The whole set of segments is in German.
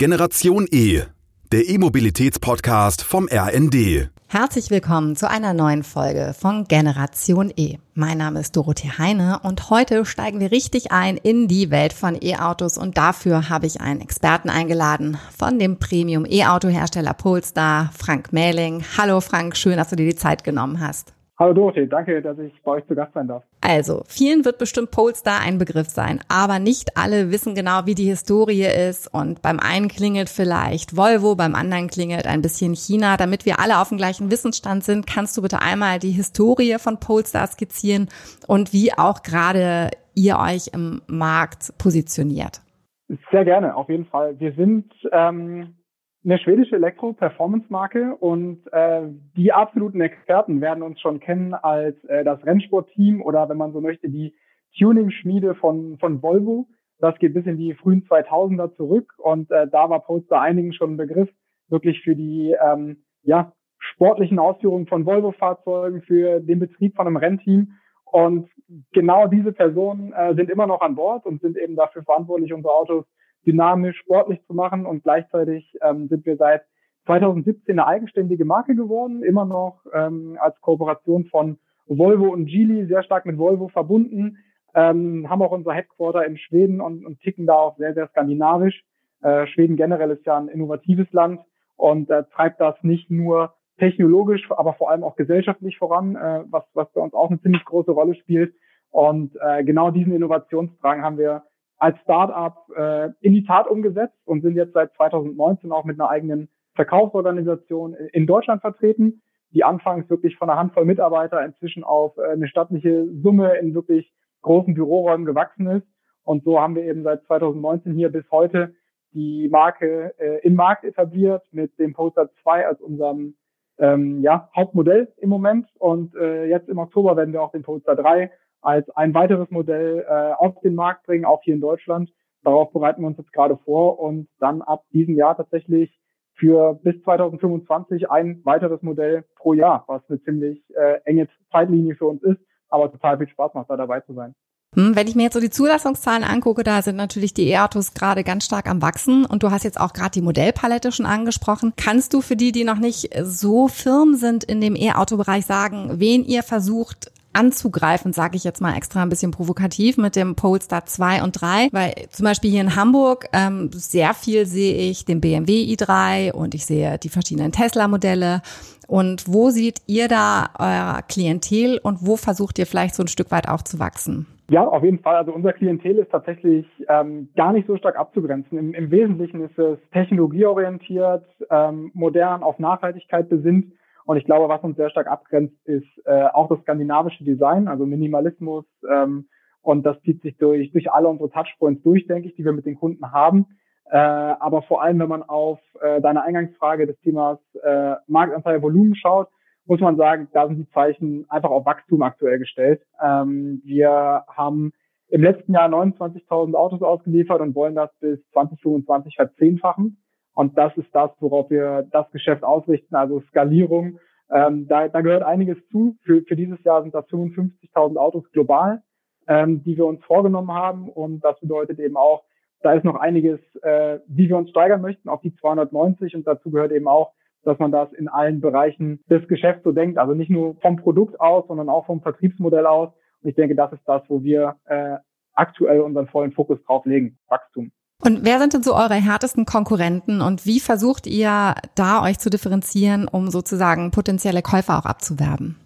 Generation E, der E-Mobilitäts-Podcast vom RND. Herzlich willkommen zu einer neuen Folge von Generation E. Mein Name ist Dorothee Heine und heute steigen wir richtig ein in die Welt von E-Autos und dafür habe ich einen Experten eingeladen von dem Premium E-Auto-Hersteller Polestar, Frank Mähling. Hallo Frank, schön, dass du dir die Zeit genommen hast. Hallo Dorothee, danke, dass ich bei euch zu Gast sein darf. Also, vielen wird bestimmt Polestar ein Begriff sein, aber nicht alle wissen genau, wie die Historie ist und beim einen klingelt vielleicht Volvo, beim anderen klingelt ein bisschen China. Damit wir alle auf dem gleichen Wissensstand sind, kannst du bitte einmal die Historie von Polestar skizzieren und wie auch gerade ihr euch im Markt positioniert. Sehr gerne, auf jeden Fall. Wir sind ähm, eine schwedische Elektro-Performance-Marke und äh, die absoluten Experten werden uns schon kennen als äh, das Rennsport-Team oder wenn man so möchte, die Tuning-Schmiede von, von Volvo. Das geht bis in die frühen 2000er zurück und äh, da war Polestar einigen schon ein Begriff, wirklich für die ähm, ja, sportlichen Ausführungen von Volvo-Fahrzeugen, für den Betrieb von einem Rennteam. Und genau diese Personen äh, sind immer noch an Bord und sind eben dafür verantwortlich, unsere Autos dynamisch, sportlich zu machen. Und gleichzeitig ähm, sind wir seit 2017 eine eigenständige Marke geworden, immer noch ähm, als Kooperation von Volvo und Geely, sehr stark mit Volvo verbunden, ähm, haben auch unser Headquarter in Schweden und, und ticken da auch sehr, sehr skandinavisch. Äh, Schweden generell ist ja ein innovatives Land und äh, treibt das nicht nur technologisch, aber vor allem auch gesellschaftlich voran, äh, was, was bei uns auch eine ziemlich große Rolle spielt. Und äh, genau diesen Innovationsdrang haben wir als Startup äh, in die Tat umgesetzt und sind jetzt seit 2019 auch mit einer eigenen Verkaufsorganisation in Deutschland vertreten, die anfangs wirklich von einer Handvoll Mitarbeiter inzwischen auf äh, eine stattliche Summe in wirklich großen Büroräumen gewachsen ist. Und so haben wir eben seit 2019 hier bis heute die Marke äh, im Markt etabliert mit dem Poster 2 als unserem ähm, ja, Hauptmodell im Moment. Und äh, jetzt im Oktober werden wir auch den Poster 3 als ein weiteres Modell äh, auf den Markt bringen, auch hier in Deutschland. Darauf bereiten wir uns jetzt gerade vor und dann ab diesem Jahr tatsächlich für bis 2025 ein weiteres Modell pro Jahr, was eine ziemlich äh, enge Zeitlinie für uns ist, aber total viel Spaß macht, da dabei zu sein. Hm, wenn ich mir jetzt so die Zulassungszahlen angucke, da sind natürlich die E-Autos gerade ganz stark am Wachsen und du hast jetzt auch gerade die Modellpalette schon angesprochen. Kannst du für die, die noch nicht so firm sind in dem E-Auto-Bereich sagen, wen ihr versucht anzugreifen, sage ich jetzt mal extra ein bisschen provokativ mit dem Polestar 2 und 3, weil zum Beispiel hier in Hamburg ähm, sehr viel sehe ich den BMW i3 und ich sehe die verschiedenen Tesla-Modelle. Und wo seht ihr da euer Klientel und wo versucht ihr vielleicht so ein Stück weit auch zu wachsen? Ja, auf jeden Fall. Also unser Klientel ist tatsächlich ähm, gar nicht so stark abzugrenzen. Im, Im Wesentlichen ist es technologieorientiert, ähm, modern, auf Nachhaltigkeit besinnt und ich glaube, was uns sehr stark abgrenzt, ist äh, auch das skandinavische Design, also Minimalismus. Ähm, und das zieht sich durch, durch alle unsere Touchpoints durch, denke ich, die wir mit den Kunden haben. Äh, aber vor allem, wenn man auf äh, deine Eingangsfrage des Themas äh, Marktanteil Volumen schaut, muss man sagen, da sind die Zeichen einfach auf Wachstum aktuell gestellt. Ähm, wir haben im letzten Jahr 29.000 Autos ausgeliefert und wollen das bis 2025 verzehnfachen. Und das ist das, worauf wir das Geschäft ausrichten, also Skalierung. Ähm, da, da gehört einiges zu. Für, für dieses Jahr sind das 55.000 Autos global, ähm, die wir uns vorgenommen haben. Und das bedeutet eben auch, da ist noch einiges, äh, wie wir uns steigern möchten auf die 290. Und dazu gehört eben auch, dass man das in allen Bereichen des Geschäfts so denkt. Also nicht nur vom Produkt aus, sondern auch vom Vertriebsmodell aus. Und ich denke, das ist das, wo wir äh, aktuell unseren vollen Fokus drauf legen, Wachstum. Und wer sind denn so eure härtesten Konkurrenten und wie versucht ihr da euch zu differenzieren, um sozusagen potenzielle Käufer auch abzuwerben?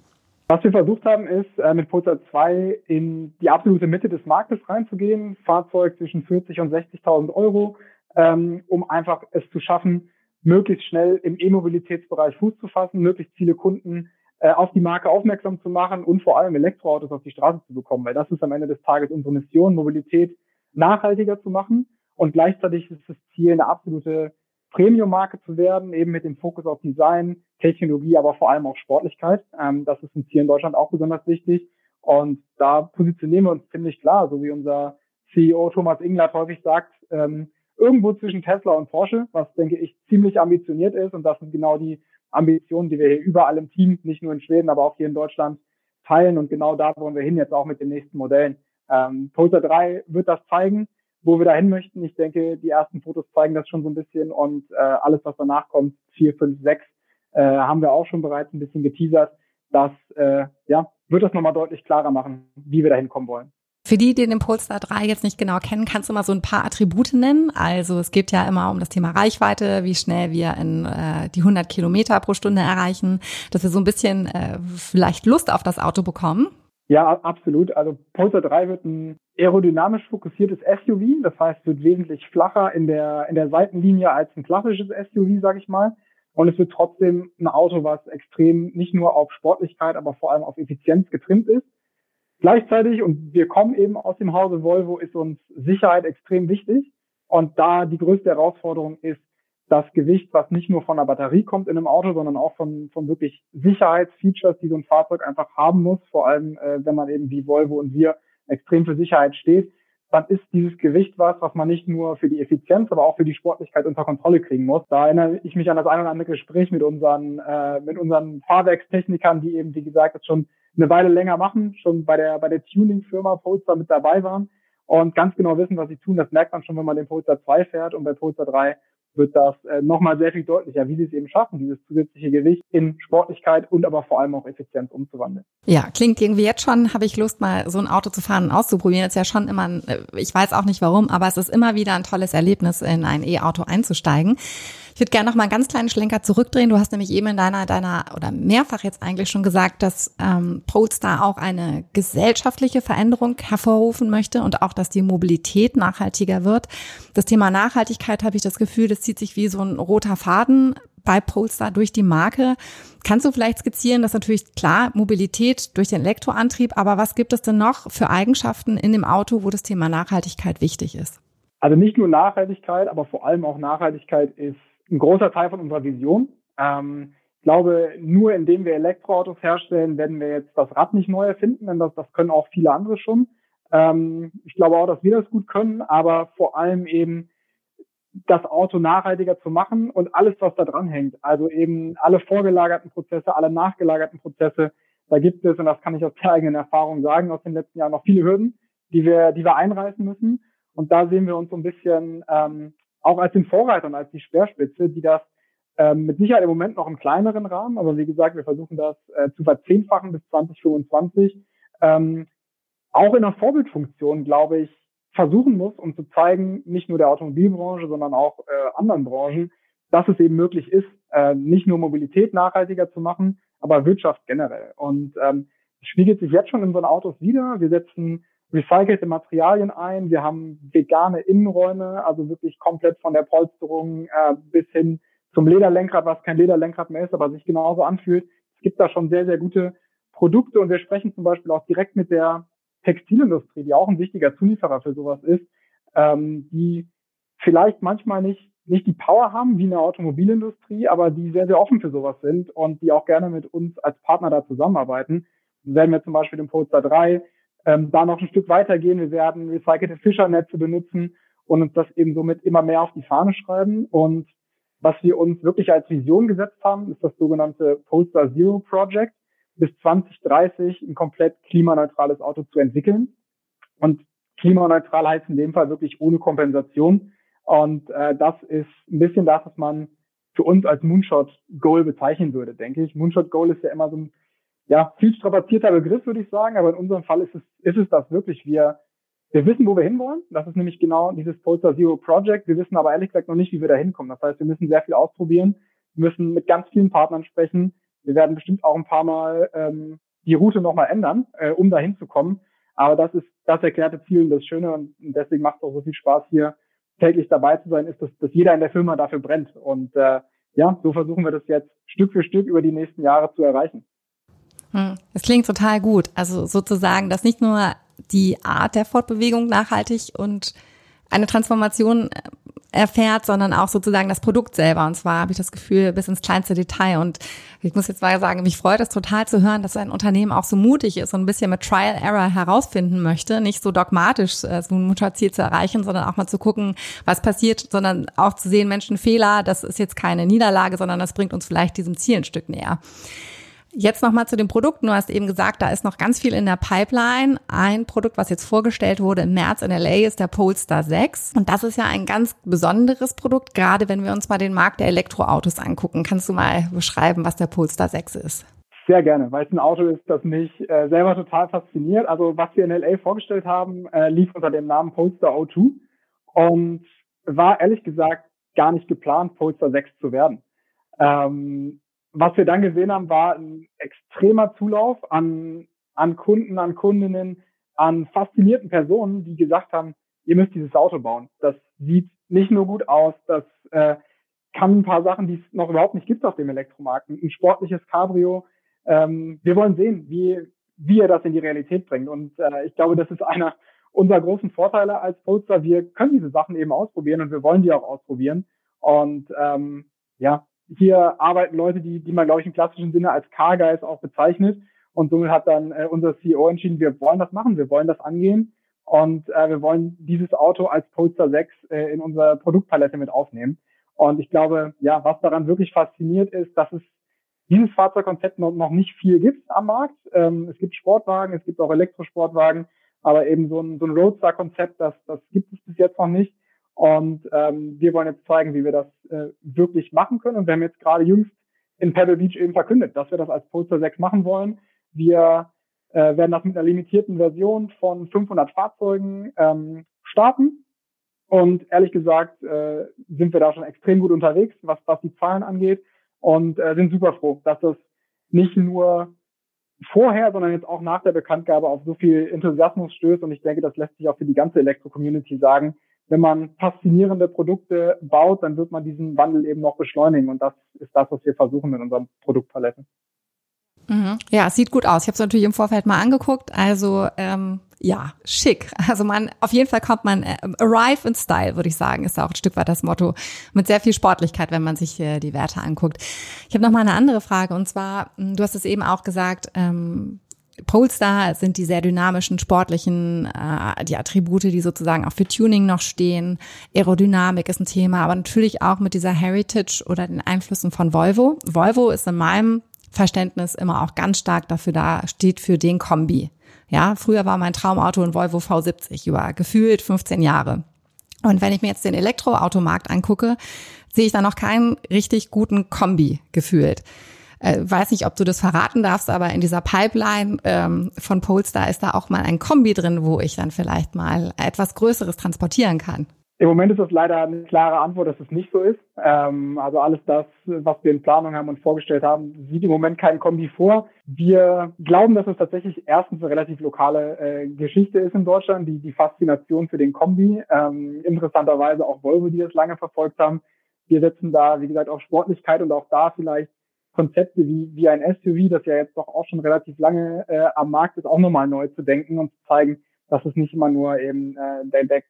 Was wir versucht haben, ist äh, mit Polestar 2 in die absolute Mitte des Marktes reinzugehen, Fahrzeug zwischen 40 und 60.000 Euro, ähm, um einfach es zu schaffen, möglichst schnell im E-Mobilitätsbereich Fuß zu fassen, möglichst viele Kunden äh, auf die Marke aufmerksam zu machen und vor allem Elektroautos auf die Straße zu bekommen, weil das ist am Ende des Tages unsere Mission, Mobilität nachhaltiger zu machen. Und gleichzeitig ist das Ziel, eine absolute Premium-Marke zu werden, eben mit dem Fokus auf Design, Technologie, aber vor allem auch Sportlichkeit. Ähm, das ist ein Ziel in Deutschland auch besonders wichtig. Und da positionieren wir uns ziemlich klar, so wie unser CEO Thomas Inglatt häufig sagt, ähm, irgendwo zwischen Tesla und Porsche, was denke ich ziemlich ambitioniert ist. Und das sind genau die Ambitionen, die wir hier überall im Team, nicht nur in Schweden, aber auch hier in Deutschland teilen. Und genau da wollen wir hin jetzt auch mit den nächsten Modellen. Ähm, Polestar 3 wird das zeigen wo wir dahin möchten. Ich denke, die ersten Fotos zeigen das schon so ein bisschen und äh, alles, was danach kommt, vier, fünf, sechs, äh, haben wir auch schon bereits ein bisschen geteasert. Das äh, ja, wird das nochmal deutlich klarer machen, wie wir dahin kommen wollen. Für die, die den Polestar 3 jetzt nicht genau kennen, kannst du mal so ein paar Attribute nennen? Also es geht ja immer um das Thema Reichweite, wie schnell wir in äh, die 100 Kilometer pro Stunde erreichen, dass wir so ein bisschen äh, vielleicht Lust auf das Auto bekommen. Ja, absolut. Also Polestar 3 wird ein aerodynamisch fokussiertes SUV. Das heißt, wird wesentlich flacher in der, in der Seitenlinie als ein klassisches SUV, sage ich mal. Und es wird trotzdem ein Auto, was extrem nicht nur auf Sportlichkeit, aber vor allem auf Effizienz getrimmt ist. Gleichzeitig, und wir kommen eben aus dem Hause Volvo, ist uns Sicherheit extrem wichtig. Und da die größte Herausforderung ist, das Gewicht, was nicht nur von der Batterie kommt in einem Auto, sondern auch von, von wirklich Sicherheitsfeatures, die so ein Fahrzeug einfach haben muss, vor allem äh, wenn man eben wie Volvo und wir extrem für Sicherheit steht, dann ist dieses Gewicht was, was man nicht nur für die Effizienz, aber auch für die Sportlichkeit unter Kontrolle kriegen muss. Da erinnere ich mich an das ein oder andere Gespräch mit unseren, äh, mit unseren Fahrwerkstechnikern, die eben, wie gesagt, das schon eine Weile länger machen, schon bei der, bei der Tuning-Firma Polestar mit dabei waren und ganz genau wissen, was sie tun. Das merkt man schon, wenn man den Polestar 2 fährt und bei Polestar 3 wird das äh, nochmal sehr viel deutlicher, wie sie es eben schaffen, dieses zusätzliche Gewicht in Sportlichkeit und aber vor allem auch Effizienz umzuwandeln. Ja, klingt irgendwie jetzt schon, habe ich Lust, mal so ein Auto zu fahren und auszuprobieren. ist ja schon immer, ein, äh, ich weiß auch nicht warum, aber es ist immer wieder ein tolles Erlebnis, in ein E-Auto einzusteigen. Ich würde gerne noch mal einen ganz kleinen Schlenker zurückdrehen. Du hast nämlich eben in deiner, deiner oder mehrfach jetzt eigentlich schon gesagt, dass ähm, Polestar auch eine gesellschaftliche Veränderung hervorrufen möchte und auch, dass die Mobilität nachhaltiger wird. Das Thema Nachhaltigkeit habe ich das Gefühl, das zieht sich wie so ein roter Faden bei Polestar durch die Marke. Kannst du vielleicht skizzieren, dass natürlich klar Mobilität durch den Elektroantrieb, aber was gibt es denn noch für Eigenschaften in dem Auto, wo das Thema Nachhaltigkeit wichtig ist? Also nicht nur Nachhaltigkeit, aber vor allem auch Nachhaltigkeit ist ein großer Teil von unserer Vision. Ähm, ich glaube, nur indem wir Elektroautos herstellen, werden wir jetzt das Rad nicht neu erfinden, denn das, das können auch viele andere schon. Ähm, ich glaube auch, dass wir das gut können, aber vor allem eben das Auto nachhaltiger zu machen und alles, was da dran hängt. Also eben alle vorgelagerten Prozesse, alle nachgelagerten Prozesse. Da gibt es, und das kann ich aus der eigenen Erfahrung sagen, aus den letzten Jahren noch viele Hürden, die wir, die wir einreißen müssen. Und da sehen wir uns so ein bisschen ähm, auch als den Vorreitern, als die Speerspitze, die das ähm, mit Sicherheit im Moment noch im kleineren Rahmen, aber wie gesagt, wir versuchen das äh, zu verzehnfachen bis 2025, ähm, auch in der Vorbildfunktion, glaube ich, versuchen muss, um zu zeigen, nicht nur der Automobilbranche, sondern auch äh, anderen Branchen, dass es eben möglich ist, äh, nicht nur Mobilität nachhaltiger zu machen, aber Wirtschaft generell. Und ähm, spiegelt sich jetzt schon in unseren Autos wieder. Wir setzen recycelte Materialien ein. Wir haben vegane Innenräume, also wirklich komplett von der Polsterung äh, bis hin zum Lederlenkrad, was kein Lederlenkrad mehr ist, aber sich genauso anfühlt. Es gibt da schon sehr, sehr gute Produkte und wir sprechen zum Beispiel auch direkt mit der Textilindustrie, die auch ein wichtiger Zulieferer für sowas ist, ähm, die vielleicht manchmal nicht nicht die Power haben wie eine Automobilindustrie, aber die sehr, sehr offen für sowas sind und die auch gerne mit uns als Partner da zusammenarbeiten. Werden wir zum Beispiel den Polestar 3 ähm, da noch ein Stück weitergehen. Wir werden recycelte Fischernetze benutzen und uns das eben somit immer mehr auf die Fahne schreiben. Und was wir uns wirklich als Vision gesetzt haben, ist das sogenannte Polestar Zero Project, bis 2030 ein komplett klimaneutrales Auto zu entwickeln. Und klimaneutral heißt in dem Fall wirklich ohne Kompensation. Und äh, das ist ein bisschen das, was man für uns als Moonshot Goal bezeichnen würde, denke ich. Moonshot Goal ist ja immer so ein ja, viel strapazierter Begriff, würde ich sagen, aber in unserem Fall ist es, ist es das wirklich. Wir, wir wissen, wo wir hinwollen. Das ist nämlich genau dieses Polestar Zero Project. Wir wissen aber ehrlich gesagt noch nicht, wie wir da hinkommen. Das heißt, wir müssen sehr viel ausprobieren. Wir müssen mit ganz vielen Partnern sprechen. Wir werden bestimmt auch ein paar Mal ähm, die Route nochmal ändern, äh, um da hinzukommen. Aber das ist das erklärte Ziel und das Schöne und deswegen macht es auch so viel Spaß, hier täglich dabei zu sein, ist, dass, dass jeder in der Firma dafür brennt. Und äh, ja, so versuchen wir das jetzt Stück für Stück über die nächsten Jahre zu erreichen. Hm, das klingt total gut. Also sozusagen, dass nicht nur die Art der Fortbewegung nachhaltig und eine Transformation äh, erfährt, sondern auch sozusagen das Produkt selber. Und zwar habe ich das Gefühl bis ins kleinste Detail. Und ich muss jetzt mal sagen, mich freut es total zu hören, dass ein Unternehmen auch so mutig ist und ein bisschen mit Trial Error herausfinden möchte, nicht so dogmatisch äh, so ein Mutterziel zu erreichen, sondern auch mal zu gucken, was passiert, sondern auch zu sehen, Menschenfehler, das ist jetzt keine Niederlage, sondern das bringt uns vielleicht diesem Ziel ein Stück näher. Jetzt nochmal zu den Produkten. Du hast eben gesagt, da ist noch ganz viel in der Pipeline. Ein Produkt, was jetzt vorgestellt wurde im März in LA, ist der Polestar 6. Und das ist ja ein ganz besonderes Produkt, gerade wenn wir uns mal den Markt der Elektroautos angucken. Kannst du mal beschreiben, was der Polestar 6 ist? Sehr gerne, weil es ein Auto ist, das mich äh, selber total fasziniert. Also was wir in LA vorgestellt haben, äh, lief unter dem Namen Polestar O2 und war ehrlich gesagt gar nicht geplant, Polestar 6 zu werden. Ähm, was wir dann gesehen haben, war ein extremer Zulauf an, an Kunden, an Kundinnen, an faszinierten Personen, die gesagt haben, ihr müsst dieses Auto bauen. Das sieht nicht nur gut aus, das äh, kann ein paar Sachen, die es noch überhaupt nicht gibt auf dem Elektromarkt. Ein sportliches Cabrio. Ähm, wir wollen sehen, wie, wie er das in die Realität bringt. Und äh, ich glaube, das ist einer unserer großen Vorteile als Poster. Wir können diese Sachen eben ausprobieren und wir wollen die auch ausprobieren. Und ähm, ja, hier arbeiten Leute, die, die man, glaube ich, im klassischen Sinne als Car-Guys auch bezeichnet. Und somit hat dann äh, unser CEO entschieden, wir wollen das machen, wir wollen das angehen und äh, wir wollen dieses Auto als Polestar 6 äh, in unsere Produktpalette mit aufnehmen. Und ich glaube, ja, was daran wirklich fasziniert ist, dass es dieses Fahrzeugkonzept noch, noch nicht viel gibt am Markt. Ähm, es gibt Sportwagen, es gibt auch Elektrosportwagen, aber eben so ein, so ein Roadster-Konzept, das, das gibt es bis jetzt noch nicht. Und ähm, wir wollen jetzt zeigen, wie wir das äh, wirklich machen können. Und wir haben jetzt gerade jüngst in Pebble Beach eben verkündet, dass wir das als Polestar 6 machen wollen. Wir äh, werden das mit einer limitierten Version von 500 Fahrzeugen ähm, starten. Und ehrlich gesagt äh, sind wir da schon extrem gut unterwegs, was, was die Zahlen angeht. Und äh, sind super froh, dass das nicht nur vorher, sondern jetzt auch nach der Bekanntgabe auf so viel Enthusiasmus stößt. Und ich denke, das lässt sich auch für die ganze Elektro-Community sagen, wenn man faszinierende Produkte baut, dann wird man diesen Wandel eben noch beschleunigen. Und das ist das, was wir versuchen mit unserem Produktpalette. Mhm. Ja, es sieht gut aus. Ich habe es natürlich im Vorfeld mal angeguckt. Also ähm, ja, schick. Also man, auf jeden Fall kommt man äh, arrive in Style, würde ich sagen, ist auch ein Stück weit das Motto. Mit sehr viel Sportlichkeit, wenn man sich äh, die Werte anguckt. Ich habe noch mal eine andere Frage und zwar, hm, du hast es eben auch gesagt, ähm, Polestar sind die sehr dynamischen, sportlichen, äh, die Attribute, die sozusagen auch für Tuning noch stehen. Aerodynamik ist ein Thema, aber natürlich auch mit dieser Heritage oder den Einflüssen von Volvo. Volvo ist in meinem Verständnis immer auch ganz stark dafür da, steht für den Kombi. Ja, früher war mein Traumauto ein Volvo V70 über gefühlt 15 Jahre. Und wenn ich mir jetzt den Elektroautomarkt angucke, sehe ich da noch keinen richtig guten Kombi gefühlt äh, weiß nicht, ob du das verraten darfst, aber in dieser Pipeline ähm, von Polestar ist da auch mal ein Kombi drin, wo ich dann vielleicht mal etwas Größeres transportieren kann. Im Moment ist das leider eine klare Antwort, dass es nicht so ist. Ähm, also alles das, was wir in Planung haben und vorgestellt haben, sieht im Moment kein Kombi vor. Wir glauben, dass es tatsächlich erstens eine relativ lokale äh, Geschichte ist in Deutschland, die, die Faszination für den Kombi. Ähm, interessanterweise auch Volvo, die das lange verfolgt haben. Wir setzen da, wie gesagt, auf Sportlichkeit und auch da vielleicht Konzepte wie, wie ein SUV, das ja jetzt doch auch schon relativ lange äh, am Markt ist, auch nochmal neu zu denken und zu zeigen, dass es nicht immer nur eben äh, der, der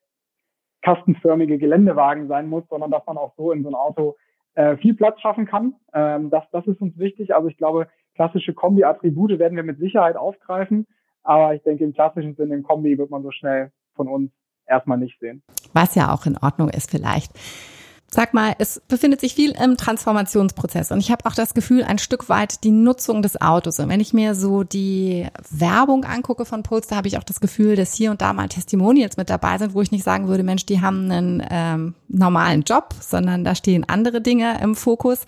kastenförmige Geländewagen sein muss, sondern dass man auch so in so ein Auto äh, viel Platz schaffen kann. Ähm, das, das ist uns wichtig. Also ich glaube, klassische Kombi-Attribute werden wir mit Sicherheit aufgreifen. Aber ich denke, im klassischen Sinne, im Kombi wird man so schnell von uns erstmal nicht sehen. Was ja auch in Ordnung ist vielleicht. Sag mal, es befindet sich viel im Transformationsprozess und ich habe auch das Gefühl, ein Stück weit die Nutzung des Autos. Und wenn ich mir so die Werbung angucke von Polestar, habe ich auch das Gefühl, dass hier und da mal Testimonials mit dabei sind, wo ich nicht sagen würde, Mensch, die haben einen ähm, normalen Job, sondern da stehen andere Dinge im Fokus.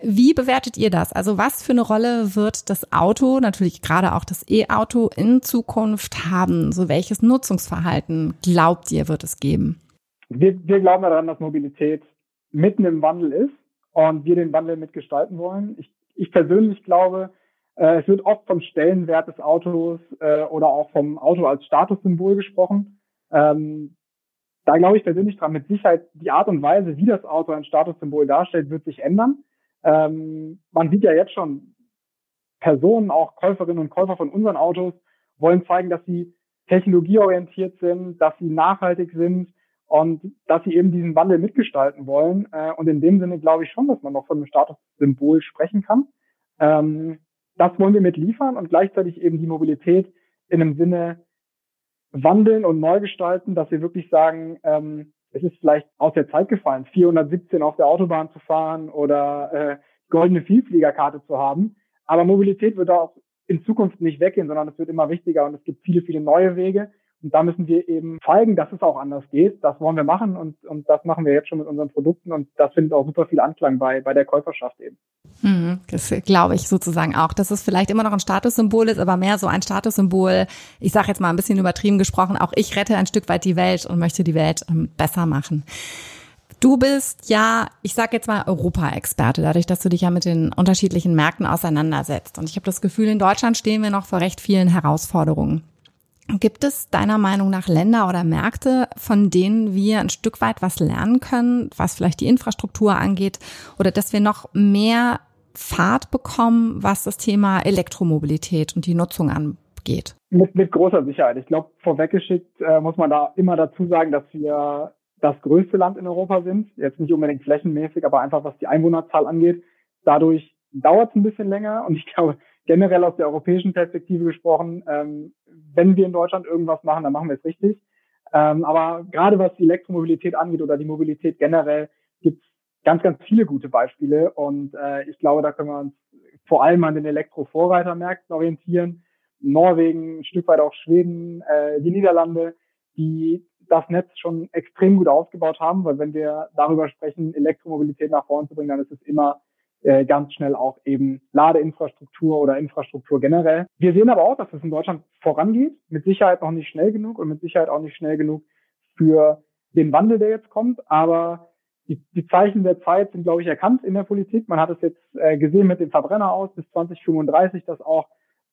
Wie bewertet ihr das? Also was für eine Rolle wird das Auto, natürlich gerade auch das E-Auto in Zukunft haben? So welches Nutzungsverhalten glaubt ihr, wird es geben? Wir, wir glauben daran, dass Mobilität mitten im Wandel ist und wir den Wandel mitgestalten wollen. Ich, ich persönlich glaube, äh, es wird oft vom Stellenwert des Autos äh, oder auch vom Auto als Statussymbol gesprochen. Ähm, da glaube ich persönlich dran, mit Sicherheit die Art und Weise, wie das Auto ein Statussymbol darstellt, wird sich ändern. Ähm, man sieht ja jetzt schon, Personen, auch Käuferinnen und Käufer von unseren Autos, wollen zeigen, dass sie technologieorientiert sind, dass sie nachhaltig sind, und dass sie eben diesen Wandel mitgestalten wollen. Äh, und in dem Sinne glaube ich schon, dass man noch von einem Statussymbol sprechen kann. Ähm, das wollen wir mitliefern und gleichzeitig eben die Mobilität in einem Sinne wandeln und neu gestalten, dass wir wirklich sagen, ähm, es ist vielleicht aus der Zeit gefallen, 417 auf der Autobahn zu fahren oder äh, goldene Vielfliegerkarte zu haben. aber Mobilität wird auch in Zukunft nicht weggehen, sondern es wird immer wichtiger und es gibt viele, viele neue Wege. Und da müssen wir eben zeigen, dass es auch anders geht. Das wollen wir machen und, und das machen wir jetzt schon mit unseren Produkten und das findet auch super viel Anklang bei, bei der Käuferschaft eben. Mhm, das glaube ich sozusagen auch, dass es vielleicht immer noch ein Statussymbol ist, aber mehr so ein Statussymbol, ich sage jetzt mal ein bisschen übertrieben gesprochen, auch ich rette ein Stück weit die Welt und möchte die Welt ähm, besser machen. Du bist ja, ich sage jetzt mal Europa-Experte, dadurch, dass du dich ja mit den unterschiedlichen Märkten auseinandersetzt. Und ich habe das Gefühl, in Deutschland stehen wir noch vor recht vielen Herausforderungen. Gibt es deiner Meinung nach Länder oder Märkte, von denen wir ein Stück weit was lernen können, was vielleicht die Infrastruktur angeht oder dass wir noch mehr Fahrt bekommen, was das Thema Elektromobilität und die Nutzung angeht? Mit, mit großer Sicherheit. Ich glaube, vorweggeschickt äh, muss man da immer dazu sagen, dass wir das größte Land in Europa sind. Jetzt nicht unbedingt flächenmäßig, aber einfach was die Einwohnerzahl angeht. Dadurch dauert es ein bisschen länger und ich glaube, generell aus der europäischen Perspektive gesprochen, ähm, wenn wir in Deutschland irgendwas machen, dann machen wir es richtig. Ähm, aber gerade was die Elektromobilität angeht oder die Mobilität generell, gibt es ganz, ganz viele gute Beispiele. Und äh, ich glaube, da können wir uns vor allem an den Elektrovorreitermärkten orientieren. Norwegen, ein Stück weit auch Schweden, äh, die Niederlande, die das Netz schon extrem gut ausgebaut haben, weil wenn wir darüber sprechen, Elektromobilität nach vorne zu bringen, dann ist es immer äh, ganz schnell auch eben Ladeinfrastruktur oder Infrastruktur generell. Wir sehen aber auch, dass es in Deutschland vorangeht. Mit Sicherheit noch nicht schnell genug und mit Sicherheit auch nicht schnell genug für den Wandel, der jetzt kommt. Aber die, die Zeichen der Zeit sind, glaube ich, erkannt in der Politik. Man hat es jetzt äh, gesehen mit dem Verbrenner aus bis 2035, dass auch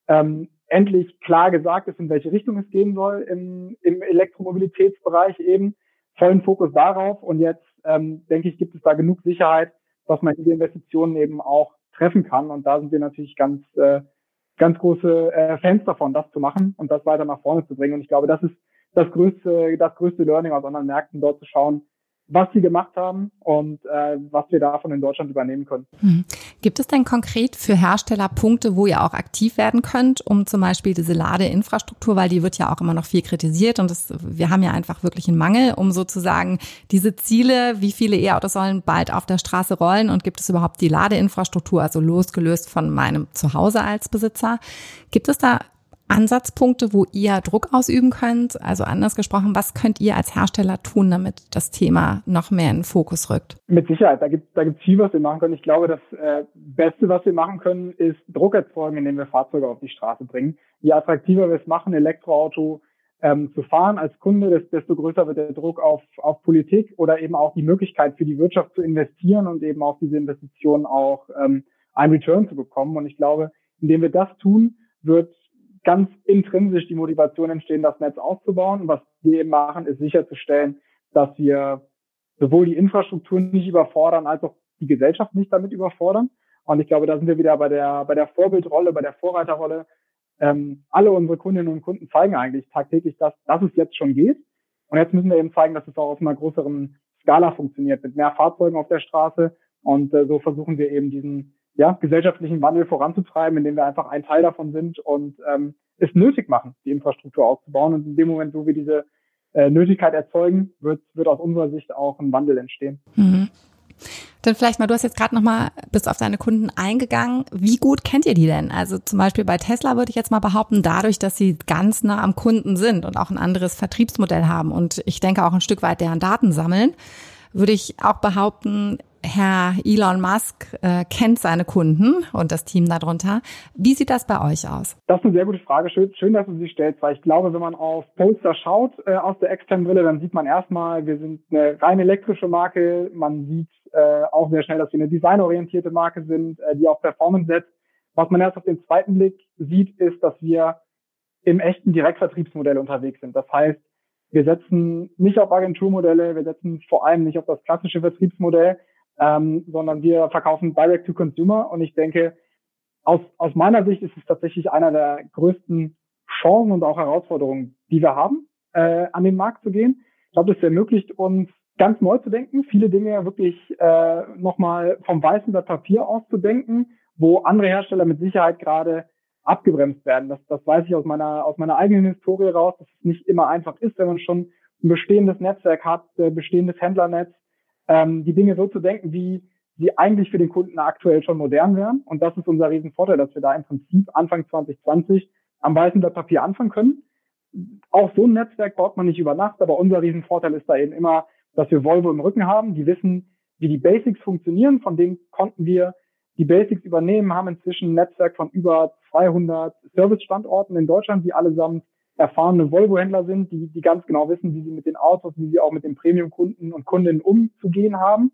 ähm, endlich klar gesagt ist, in welche Richtung es gehen soll im, im Elektromobilitätsbereich eben. Vollen Fokus darauf. Und jetzt, ähm, denke ich, gibt es da genug Sicherheit, was man diese Investitionen eben auch treffen kann. Und da sind wir natürlich ganz, äh, ganz große äh, Fans davon, das zu machen und das weiter nach vorne zu bringen. Und ich glaube, das ist das größte, das größte Learning aus anderen Märkten, dort zu schauen, was sie gemacht haben und äh, was wir davon in Deutschland übernehmen können. Hm. Gibt es denn konkret für Hersteller Punkte, wo ihr auch aktiv werden könnt, um zum Beispiel diese Ladeinfrastruktur, weil die wird ja auch immer noch viel kritisiert und das, wir haben ja einfach wirklich einen Mangel, um sozusagen diese Ziele, wie viele E-Autos sollen bald auf der Straße rollen und gibt es überhaupt die Ladeinfrastruktur, also losgelöst von meinem Zuhause als Besitzer? Gibt es da Ansatzpunkte, wo ihr Druck ausüben könnt? Also anders gesprochen, was könnt ihr als Hersteller tun, damit das Thema noch mehr in den Fokus rückt? Mit Sicherheit, da gibt da gibt viel, was wir machen können. Ich glaube, das äh, Beste, was wir machen können, ist Druck erzeugen, indem wir Fahrzeuge auf die Straße bringen. Je attraktiver wir es machen, Elektroauto ähm, zu fahren als Kunde, desto größer wird der Druck auf, auf Politik oder eben auch die Möglichkeit für die Wirtschaft zu investieren und eben auf diese Investitionen auch ähm, einen Return zu bekommen. Und ich glaube, indem wir das tun, wird ganz intrinsisch die Motivation entstehen, das Netz auszubauen. Und was wir eben machen, ist sicherzustellen, dass wir sowohl die Infrastruktur nicht überfordern, als auch die Gesellschaft nicht damit überfordern. Und ich glaube, da sind wir wieder bei der, bei der Vorbildrolle, bei der Vorreiterrolle. Ähm, alle unsere Kundinnen und Kunden zeigen eigentlich tagtäglich, dass, dass es jetzt schon geht. Und jetzt müssen wir eben zeigen, dass es auch auf einer größeren Skala funktioniert, mit mehr Fahrzeugen auf der Straße. Und äh, so versuchen wir eben diesen, ja, gesellschaftlichen Wandel voranzutreiben, indem wir einfach ein Teil davon sind und ähm, es nötig machen, die Infrastruktur auszubauen. Und in dem Moment, wo wir diese äh, Nötigkeit erzeugen, wird, wird aus unserer Sicht auch ein Wandel entstehen. Mhm. Dann vielleicht mal, du hast jetzt gerade nochmal bis auf deine Kunden eingegangen. Wie gut kennt ihr die denn? Also zum Beispiel bei Tesla würde ich jetzt mal behaupten, dadurch, dass sie ganz nah am Kunden sind und auch ein anderes Vertriebsmodell haben und ich denke auch ein Stück weit deren Daten sammeln, würde ich auch behaupten, Herr Elon Musk äh, kennt seine Kunden und das Team darunter. Wie sieht das bei euch aus? Das ist eine sehr gute Frage. Schön, schön dass du sie stellst, weil ich glaube, wenn man auf Polestar schaut äh, aus der externen Brille, dann sieht man erstmal, wir sind eine rein elektrische Marke. Man sieht äh, auch sehr schnell, dass wir eine designorientierte Marke sind, äh, die auf Performance setzt. Was man erst auf den zweiten Blick sieht, ist, dass wir im echten Direktvertriebsmodell unterwegs sind. Das heißt, wir setzen nicht auf Agenturmodelle, wir setzen vor allem nicht auf das klassische Vertriebsmodell, ähm, sondern wir verkaufen Direct to Consumer. Und ich denke, aus, aus meiner Sicht ist es tatsächlich einer der größten Chancen und auch Herausforderungen, die wir haben, äh, an den Markt zu gehen. Ich glaube, das ermöglicht uns ganz neu zu denken, viele Dinge wirklich äh, nochmal vom weißen Blatt Papier auszudenken, wo andere Hersteller mit Sicherheit gerade abgebremst werden. Das, das weiß ich aus meiner, aus meiner eigenen Historie raus, dass es nicht immer einfach ist, wenn man schon ein bestehendes Netzwerk hat, äh, bestehendes Händlernetz, ähm, die Dinge so zu denken, wie die eigentlich für den Kunden aktuell schon modern wären. Und das ist unser Riesenvorteil, dass wir da im Prinzip Anfang 2020 am weißen Blatt Papier anfangen können. Auch so ein Netzwerk baut man nicht über Nacht, aber unser Riesenvorteil ist da eben immer, dass wir Volvo im Rücken haben. Die wissen, wie die Basics funktionieren. Von denen konnten wir die Basics übernehmen, haben inzwischen ein Netzwerk von über 200 Service-Standorten in Deutschland, die allesamt erfahrene Volvo-Händler sind, die, die ganz genau wissen, wie sie mit den Autos, wie sie auch mit den Premium-Kunden und Kundinnen umzugehen haben.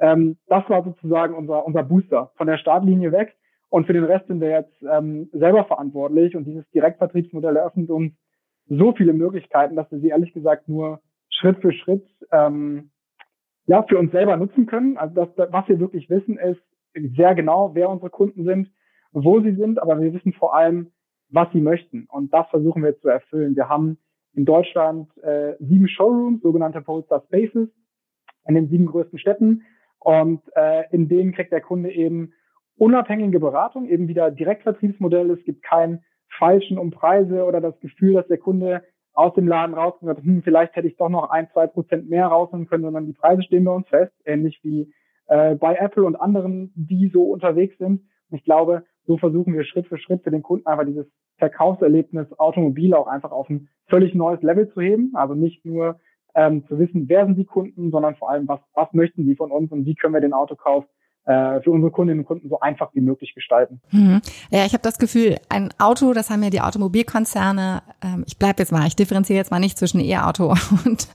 Ähm, das war sozusagen unser, unser Booster von der Startlinie weg. Und für den Rest sind wir jetzt ähm, selber verantwortlich. Und dieses Direktvertriebsmodell eröffnet uns so viele Möglichkeiten, dass wir sie ehrlich gesagt nur Schritt für Schritt ähm, ja, für uns selber nutzen können. Also das, was wir wirklich wissen, ist sehr genau, wer unsere Kunden sind, wo sie sind, aber wir wissen vor allem, was sie möchten. Und das versuchen wir zu erfüllen. Wir haben in Deutschland äh, sieben Showrooms, sogenannte Polestar Spaces, in den sieben größten Städten. Und äh, in denen kriegt der Kunde eben unabhängige Beratung, eben wieder Direktvertriebsmodell. Es gibt keinen falschen um Preise oder das Gefühl, dass der Kunde aus dem Laden rauskommt, hm, vielleicht hätte ich doch noch ein, zwei Prozent mehr rausholen können, sondern die Preise stehen bei uns fest, ähnlich wie äh, bei Apple und anderen, die so unterwegs sind. Und ich glaube, so versuchen wir Schritt für Schritt für den Kunden einfach dieses Verkaufserlebnis Automobil auch einfach auf ein völlig neues Level zu heben. Also nicht nur ähm, zu wissen, wer sind die Kunden, sondern vor allem, was, was möchten sie von uns und wie können wir den Autokauf für unsere Kundinnen und Kunden so einfach wie möglich gestalten. Mhm. Ja, ich habe das Gefühl, ein Auto, das haben ja die Automobilkonzerne, ähm, ich bleibe jetzt mal, ich differenziere jetzt mal nicht zwischen E-Auto und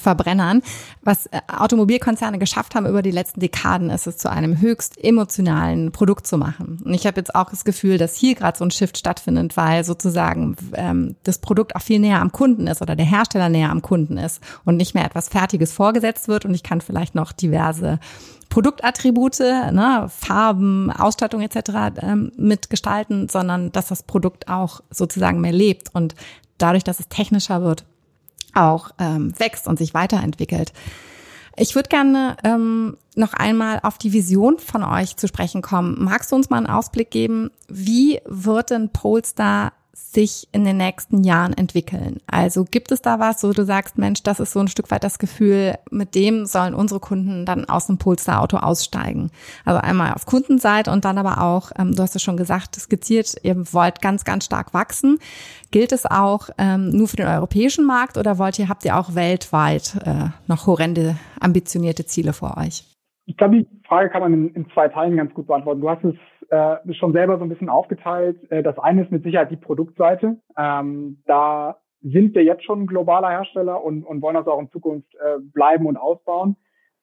Verbrennern. Was äh, Automobilkonzerne geschafft haben über die letzten Dekaden, ist es zu einem höchst emotionalen Produkt zu machen. Und ich habe jetzt auch das Gefühl, dass hier gerade so ein Shift stattfindet, weil sozusagen ähm, das Produkt auch viel näher am Kunden ist oder der Hersteller näher am Kunden ist und nicht mehr etwas Fertiges vorgesetzt wird und ich kann vielleicht noch diverse Produktattribute, ne, Farben, Ausstattung etc. Ähm, mitgestalten, sondern dass das Produkt auch sozusagen mehr lebt und dadurch, dass es technischer wird, auch ähm, wächst und sich weiterentwickelt. Ich würde gerne ähm, noch einmal auf die Vision von euch zu sprechen kommen. Magst du uns mal einen Ausblick geben? Wie wird denn Polestar sich in den nächsten Jahren entwickeln? Also gibt es da was, wo du sagst, Mensch, das ist so ein Stück weit das Gefühl, mit dem sollen unsere Kunden dann aus dem Polestar-Auto aussteigen? Also einmal auf Kundenseite und dann aber auch, ähm, du hast es schon gesagt, skizziert, ihr wollt ganz, ganz stark wachsen. Gilt es auch ähm, nur für den europäischen Markt oder wollt ihr, habt ihr auch weltweit äh, noch horrende, ambitionierte Ziele vor euch? Ich glaube, die Frage kann man in, in, zwei Teilen ganz gut beantworten. Du hast es äh, schon selber so ein bisschen aufgeteilt. Äh, das eine ist mit Sicherheit die Produktseite. Ähm, da sind wir jetzt schon ein globaler Hersteller und, und wollen das auch in Zukunft äh, bleiben und ausbauen.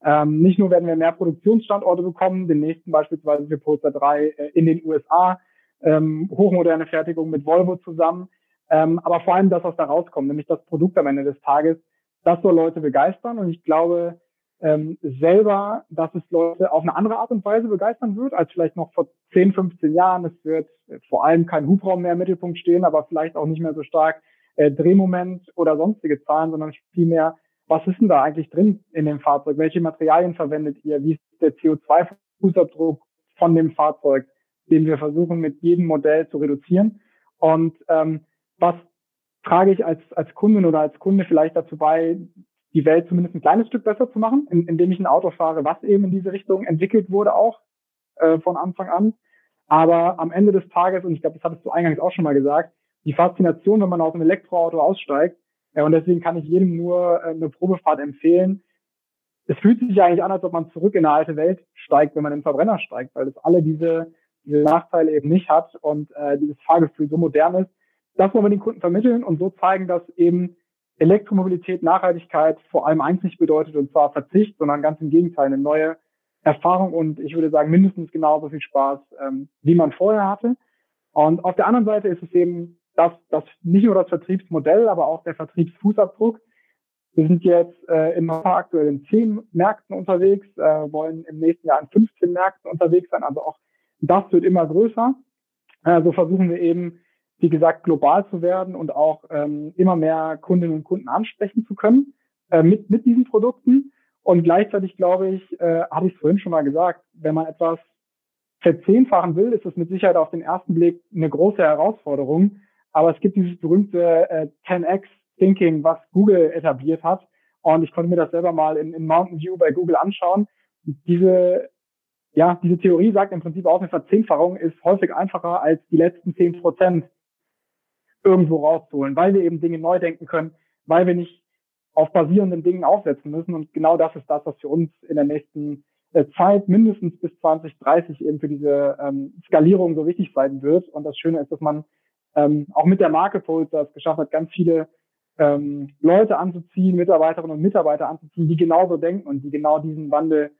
Ähm, nicht nur werden wir mehr Produktionsstandorte bekommen, den nächsten beispielsweise für Polestar 3 äh, in den USA, ähm, hochmoderne Fertigung mit Volvo zusammen, ähm, aber vor allem das, was da rauskommt, nämlich das Produkt am Ende des Tages, das soll Leute begeistern und ich glaube, ähm, selber, dass es Leute auf eine andere Art und Weise begeistern wird, als vielleicht noch vor 10, 15 Jahren. Es wird vor allem kein Hubraum mehr im Mittelpunkt stehen, aber vielleicht auch nicht mehr so stark äh, Drehmoment oder sonstige Zahlen, sondern vielmehr, was ist denn da eigentlich drin in dem Fahrzeug? Welche Materialien verwendet ihr? Wie ist der CO2-Fußabdruck von dem Fahrzeug, den wir versuchen mit jedem Modell zu reduzieren? Und ähm, was trage ich als, als Kundin oder als Kunde vielleicht dazu bei, die Welt zumindest ein kleines Stück besser zu machen, in, indem ich ein Auto fahre, was eben in diese Richtung entwickelt wurde auch äh, von Anfang an. Aber am Ende des Tages, und ich glaube, das hattest du eingangs auch schon mal gesagt, die Faszination, wenn man aus einem Elektroauto aussteigt, äh, und deswegen kann ich jedem nur äh, eine Probefahrt empfehlen. Es fühlt sich eigentlich an, als ob man zurück in eine alte Welt steigt, wenn man in den Verbrenner steigt, weil das alle diese, diese Nachteile eben nicht hat und äh, dieses Fahrgefühl so modern ist. Das wollen wir den Kunden vermitteln und so zeigen, dass eben Elektromobilität, Nachhaltigkeit vor allem eins nicht bedeutet, und zwar Verzicht, sondern ganz im Gegenteil, eine neue Erfahrung und ich würde sagen mindestens genauso viel Spaß, ähm, wie man vorher hatte. Und auf der anderen Seite ist es eben das, das nicht nur das Vertriebsmodell, aber auch der Vertriebsfußabdruck. Wir sind jetzt äh, in aktuell in zehn Märkten unterwegs, äh, wollen im nächsten Jahr in 15 Märkten unterwegs sein. Also auch das wird immer größer. Äh, so versuchen wir eben wie gesagt, global zu werden und auch ähm, immer mehr Kundinnen und Kunden ansprechen zu können äh, mit, mit diesen Produkten. Und gleichzeitig glaube ich, äh, habe ich es vorhin schon mal gesagt, wenn man etwas verzehnfachen will, ist es mit Sicherheit auf den ersten Blick eine große Herausforderung. Aber es gibt dieses berühmte äh, 10x Thinking, was Google etabliert hat. Und ich konnte mir das selber mal in, in Mountain View bei Google anschauen. Diese ja, diese Theorie sagt im Prinzip auch, eine Verzehnfachung ist häufig einfacher als die letzten zehn Prozent irgendwo rauszuholen, weil wir eben Dinge neu denken können, weil wir nicht auf basierenden Dingen aufsetzen müssen. Und genau das ist das, was für uns in der nächsten äh, Zeit mindestens bis 2030 eben für diese ähm, Skalierung so wichtig sein wird. Und das Schöne ist, dass man ähm, auch mit der Marke Pulsar es geschafft hat, ganz viele ähm, Leute anzuziehen, Mitarbeiterinnen und Mitarbeiter anzuziehen, die genauso denken und die genau diesen Wandel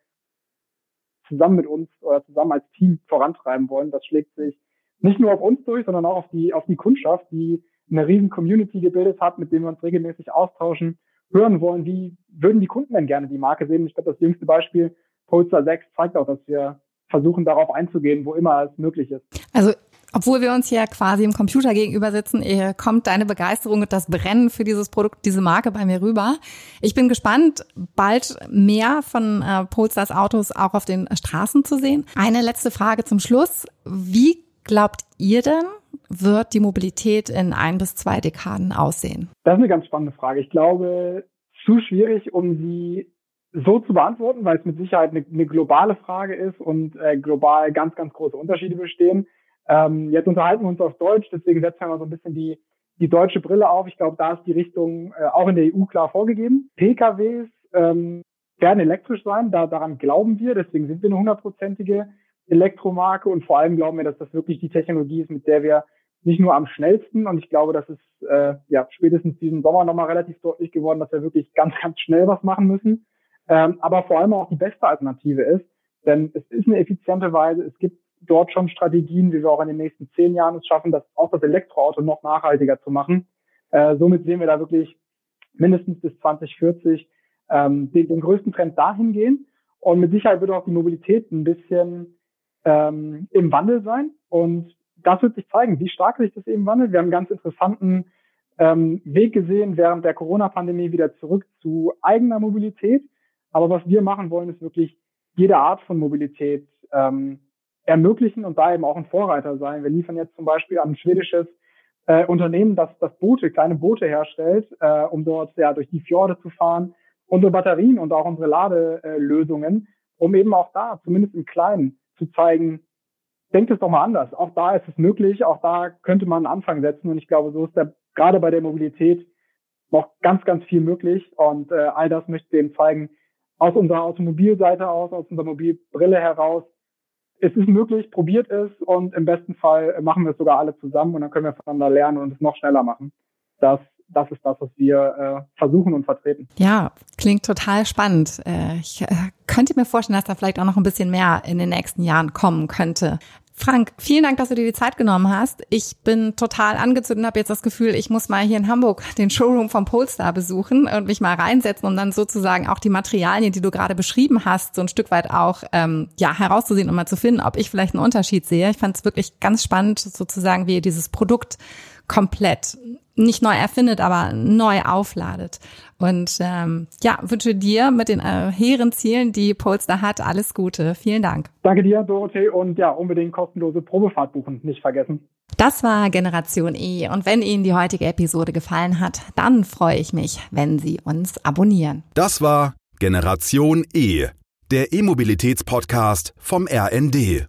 zusammen mit uns oder zusammen als Team vorantreiben wollen. Das schlägt sich nicht nur auf uns durch, sondern auch auf die, auf die Kundschaft, die eine riesen Community gebildet hat, mit dem wir uns regelmäßig austauschen, hören wollen, wie würden die Kunden denn gerne die Marke sehen. Ich glaube, das jüngste Beispiel, Polestar 6, zeigt auch, dass wir versuchen, darauf einzugehen, wo immer es möglich ist. Also obwohl wir uns hier quasi im Computer gegenüber sitzen, kommt deine Begeisterung und das Brennen für dieses Produkt, diese Marke bei mir rüber. Ich bin gespannt, bald mehr von äh, Polestars Autos auch auf den Straßen zu sehen. Eine letzte Frage zum Schluss. Wie glaubt ihr denn, wird die Mobilität in ein bis zwei Dekaden aussehen? Das ist eine ganz spannende Frage. Ich glaube, zu schwierig, um sie so zu beantworten, weil es mit Sicherheit eine, eine globale Frage ist und äh, global ganz, ganz große Unterschiede bestehen. Ähm, jetzt unterhalten wir uns auf Deutsch, deswegen setzen wir mal so ein bisschen die, die deutsche Brille auf. Ich glaube, da ist die Richtung äh, auch in der EU klar vorgegeben. PKWs ähm, werden elektrisch sein, da, daran glauben wir, deswegen sind wir eine hundertprozentige Elektromarke und vor allem glauben wir, dass das wirklich die Technologie ist, mit der wir nicht nur am schnellsten, und ich glaube, das ist äh, ja spätestens diesen Sommer nochmal relativ deutlich geworden, dass wir wirklich ganz, ganz schnell was machen müssen, ähm, aber vor allem auch die beste Alternative ist, denn es ist eine effiziente Weise, es gibt dort schon Strategien, wie wir auch in den nächsten zehn Jahren es schaffen, das auch das Elektroauto noch nachhaltiger zu machen. Äh, somit sehen wir da wirklich mindestens bis 2040 ähm, den, den größten Trend dahin gehen. Und mit Sicherheit wird auch die Mobilität ein bisschen ähm, im Wandel sein. Und das wird sich zeigen, wie stark sich das eben wandelt. Wir haben einen ganz interessanten ähm, Weg gesehen während der Corona-Pandemie wieder zurück zu eigener Mobilität. Aber was wir machen wollen, ist wirklich jede Art von Mobilität ähm, ermöglichen und da eben auch ein Vorreiter sein. Wir liefern jetzt zum Beispiel an ein schwedisches äh, Unternehmen, das, das Boote, kleine Boote herstellt, äh, um dort ja durch die Fjorde zu fahren, unsere Batterien und auch unsere Ladelösungen, um eben auch da, zumindest im Kleinen, zu zeigen, denkt es doch mal anders. Auch da ist es möglich, auch da könnte man einen Anfang setzen. Und ich glaube, so ist der, gerade bei der Mobilität noch ganz, ganz viel möglich. Und äh, all das möchte ich eben zeigen, aus unserer Automobilseite aus, aus unserer Mobilbrille heraus, es ist möglich, probiert es. Und im besten Fall machen wir es sogar alle zusammen. Und dann können wir voneinander lernen und es noch schneller machen. Das, das ist das, was wir äh, versuchen und vertreten. Ja, klingt total spannend. Äh, ich äh, könnte mir vorstellen, dass da vielleicht auch noch ein bisschen mehr in den nächsten Jahren kommen könnte. Frank, vielen Dank, dass du dir die Zeit genommen hast. Ich bin total angezündet und habe jetzt das Gefühl, ich muss mal hier in Hamburg den Showroom vom Polestar besuchen und mich mal reinsetzen, um dann sozusagen auch die Materialien, die du gerade beschrieben hast, so ein Stück weit auch ähm, ja herauszusehen und mal zu finden, ob ich vielleicht einen Unterschied sehe. Ich fand es wirklich ganz spannend, sozusagen, wie ihr dieses Produkt komplett nicht neu erfindet, aber neu aufladet. Und ähm, ja, wünsche dir mit den äh, hehren Zielen, die Polestar hat, alles Gute. Vielen Dank. Danke dir, Dorothee. Und ja, unbedingt kostenlose Probefahrt buchen, nicht vergessen. Das war Generation E. Und wenn Ihnen die heutige Episode gefallen hat, dann freue ich mich, wenn Sie uns abonnieren. Das war Generation E, der E-Mobilitäts-Podcast vom RND.